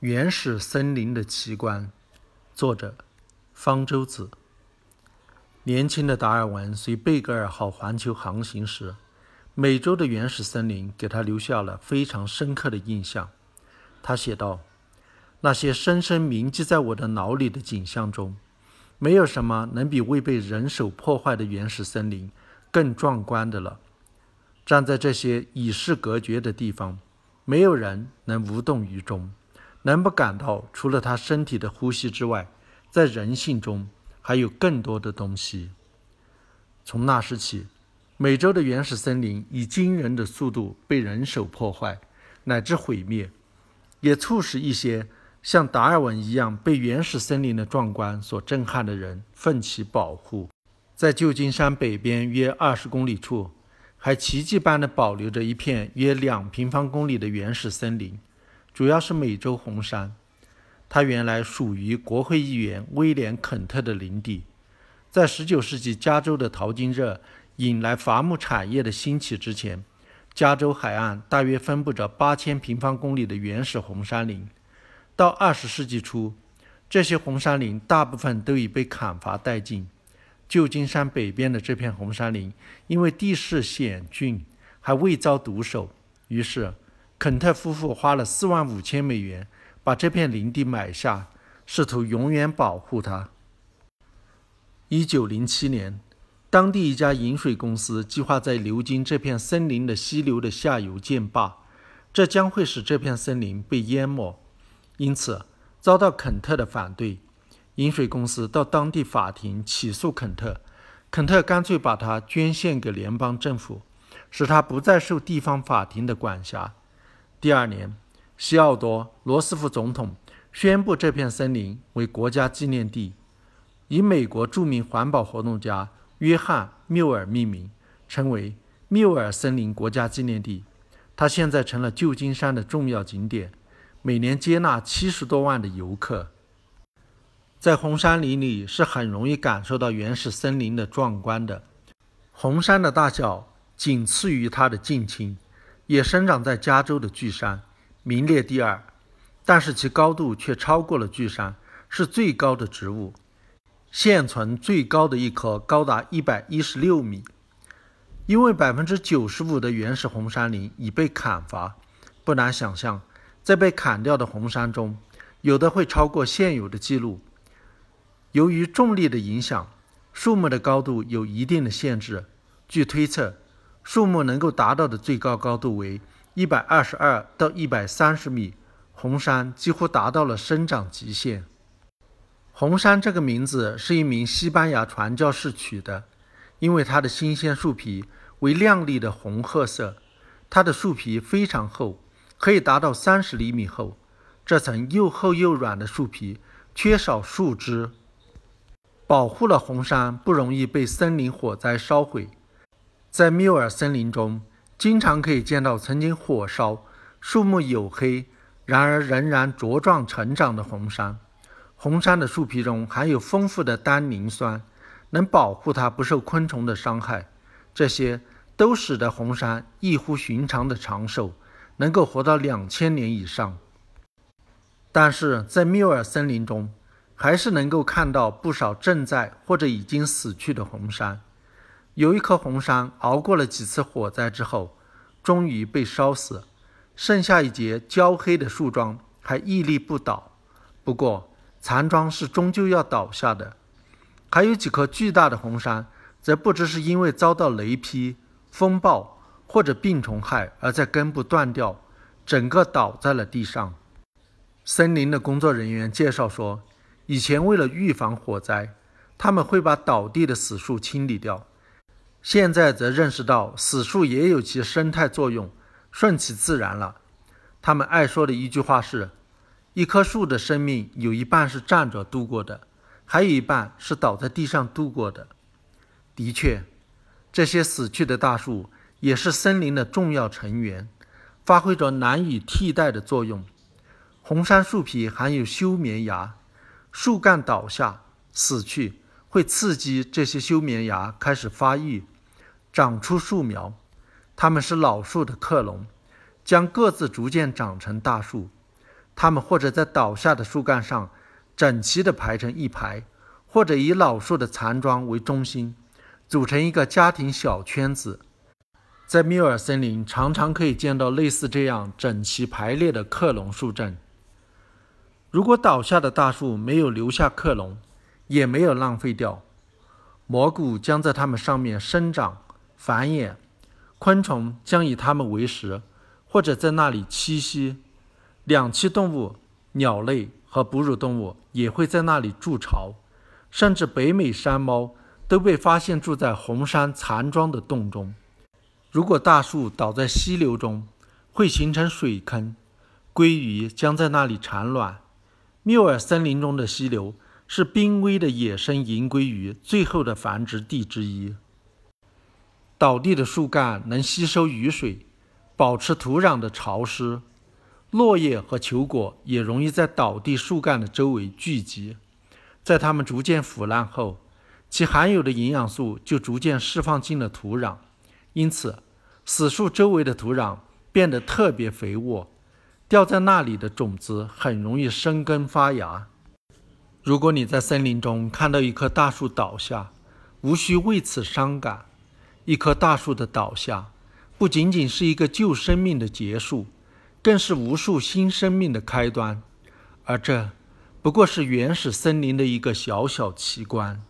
原始森林的奇观，作者方舟子。年轻的达尔文随贝格尔号环球航行时，美洲的原始森林给他留下了非常深刻的印象。他写道：“那些深深铭记在我的脑里的景象中，没有什么能比未被人手破坏的原始森林更壮观的了。站在这些与世隔绝的地方，没有人能无动于衷。”能不感到，除了他身体的呼吸之外，在人性中还有更多的东西。从那时起，美洲的原始森林以惊人的速度被人手破坏，乃至毁灭，也促使一些像达尔文一样被原始森林的壮观所震撼的人奋起保护。在旧金山北边约二十公里处，还奇迹般地保留着一片约两平方公里的原始森林。主要是美洲红杉，它原来属于国会议员威廉·肯特的领地。在19世纪加州的淘金热引来伐木产业的兴起之前，加州海岸大约分布着8000平方公里的原始红杉林。到20世纪初，这些红杉林大部分都已被砍伐殆尽。旧金山北边的这片红杉林因为地势险峻，还未遭毒手，于是。肯特夫妇花了四万五千美元把这片林地买下，试图永远保护它。一九零七年，当地一家饮水公司计划在流经这片森林的溪流的下游建坝，这将会使这片森林被淹没，因此遭到肯特的反对。饮水公司到当地法庭起诉肯特，肯特干脆把它捐献给联邦政府，使它不再受地方法庭的管辖。第二年，西奥多·罗斯福总统宣布这片森林为国家纪念地，以美国著名环保活动家约翰·缪尔命名，成为缪尔森林国家纪念地。它现在成了旧金山的重要景点，每年接纳七十多万的游客。在红杉林里是很容易感受到原始森林的壮观的。红杉的大小仅次于它的近亲。也生长在加州的巨山，名列第二，但是其高度却超过了巨山，是最高的植物。现存最高的一棵高达一百一十六米。因为百分之九十五的原始红杉林已被砍伐，不难想象，在被砍掉的红杉中，有的会超过现有的记录。由于重力的影响，树木的高度有一定的限制。据推测。树木能够达到的最高高度为一百二十二到一百三十米，红杉几乎达到了生长极限。红杉这个名字是一名西班牙传教士取的，因为它的新鲜树皮为亮丽的红褐色。它的树皮非常厚，可以达到三十厘米厚。这层又厚又软的树皮缺少树枝，保护了红杉不容易被森林火灾烧毁。在缪尔森林中，经常可以见到曾经火烧、树木黝黑，然而仍然茁壮成长的红杉。红杉的树皮中含有丰富的单宁酸，能保护它不受昆虫的伤害。这些都使得红杉异乎寻常的长寿，能够活到两千年以上。但是在缪尔森林中，还是能够看到不少正在或者已经死去的红杉。有一棵红杉熬过了几次火灾之后，终于被烧死，剩下一截焦黑的树桩还屹立不倒。不过，残桩是终究要倒下的。还有几棵巨大的红杉，则不知是因为遭到雷劈、风暴或者病虫害而在根部断掉，整个倒在了地上。森林的工作人员介绍说，以前为了预防火灾，他们会把倒地的死树清理掉。现在则认识到死树也有其生态作用，顺其自然了。他们爱说的一句话是：一棵树的生命有一半是站着度过的，还有一半是倒在地上度过的。的确，这些死去的大树也是森林的重要成员，发挥着难以替代的作用。红杉树皮含有休眠芽，树干倒下死去。会刺激这些休眠芽开始发育，长出树苗。它们是老树的克隆，将各自逐渐长成大树。它们或者在倒下的树干上整齐地排成一排，或者以老树的残桩为中心，组成一个家庭小圈子。在缪尔森林，常常可以见到类似这样整齐排列的克隆树阵。如果倒下的大树没有留下克隆，也没有浪费掉，蘑菇将在它们上面生长、繁衍，昆虫将以它们为食，或者在那里栖息。两栖动物、鸟类和哺乳动物也会在那里筑巢，甚至北美山猫都被发现住在红山残桩的洞中。如果大树倒在溪流中，会形成水坑，鲑鱼将在那里产卵。缪尔森林中的溪流是濒危的野生银鲑鱼最后的繁殖地之一。倒地的树干能吸收雨水，保持土壤的潮湿。落叶和球果也容易在倒地树干的周围聚集，在它们逐渐腐烂后，其含有的营养素就逐渐释放进了土壤，因此，死树周围的土壤变得特别肥沃，掉在那里的种子很容易生根发芽。如果你在森林中看到一棵大树倒下，无需为此伤感。一棵大树的倒下，不仅仅是一个旧生命的结束。更是无数新生命的开端，而这不过是原始森林的一个小小奇观。